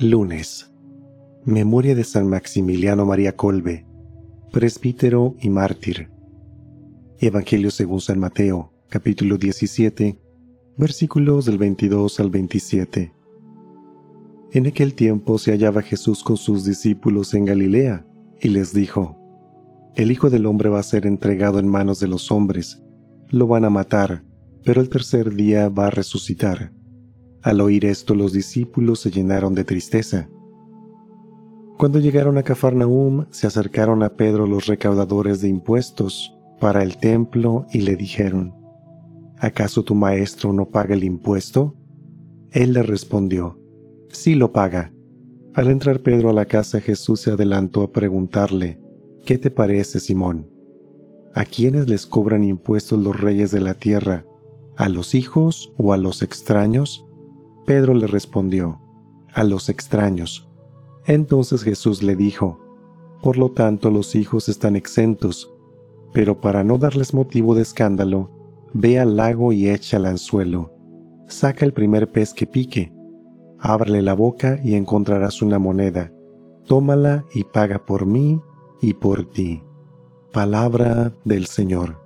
Lunes. Memoria de San Maximiliano María Colbe, presbítero y mártir. Evangelio según San Mateo, capítulo 17, versículos del 22 al 27. En aquel tiempo se hallaba Jesús con sus discípulos en Galilea, y les dijo, El Hijo del Hombre va a ser entregado en manos de los hombres, lo van a matar, pero el tercer día va a resucitar. Al oír esto los discípulos se llenaron de tristeza. Cuando llegaron a Cafarnaúm, se acercaron a Pedro los recaudadores de impuestos para el templo y le dijeron, ¿acaso tu maestro no paga el impuesto? Él le respondió, sí lo paga. Al entrar Pedro a la casa Jesús se adelantó a preguntarle, ¿qué te parece, Simón? ¿A quiénes les cobran impuestos los reyes de la tierra? ¿A los hijos o a los extraños? Pedro le respondió, a los extraños. Entonces Jesús le dijo, Por lo tanto los hijos están exentos, pero para no darles motivo de escándalo, ve al lago y echa el anzuelo. Saca el primer pez que pique, ábrele la boca y encontrarás una moneda. Tómala y paga por mí y por ti. Palabra del Señor.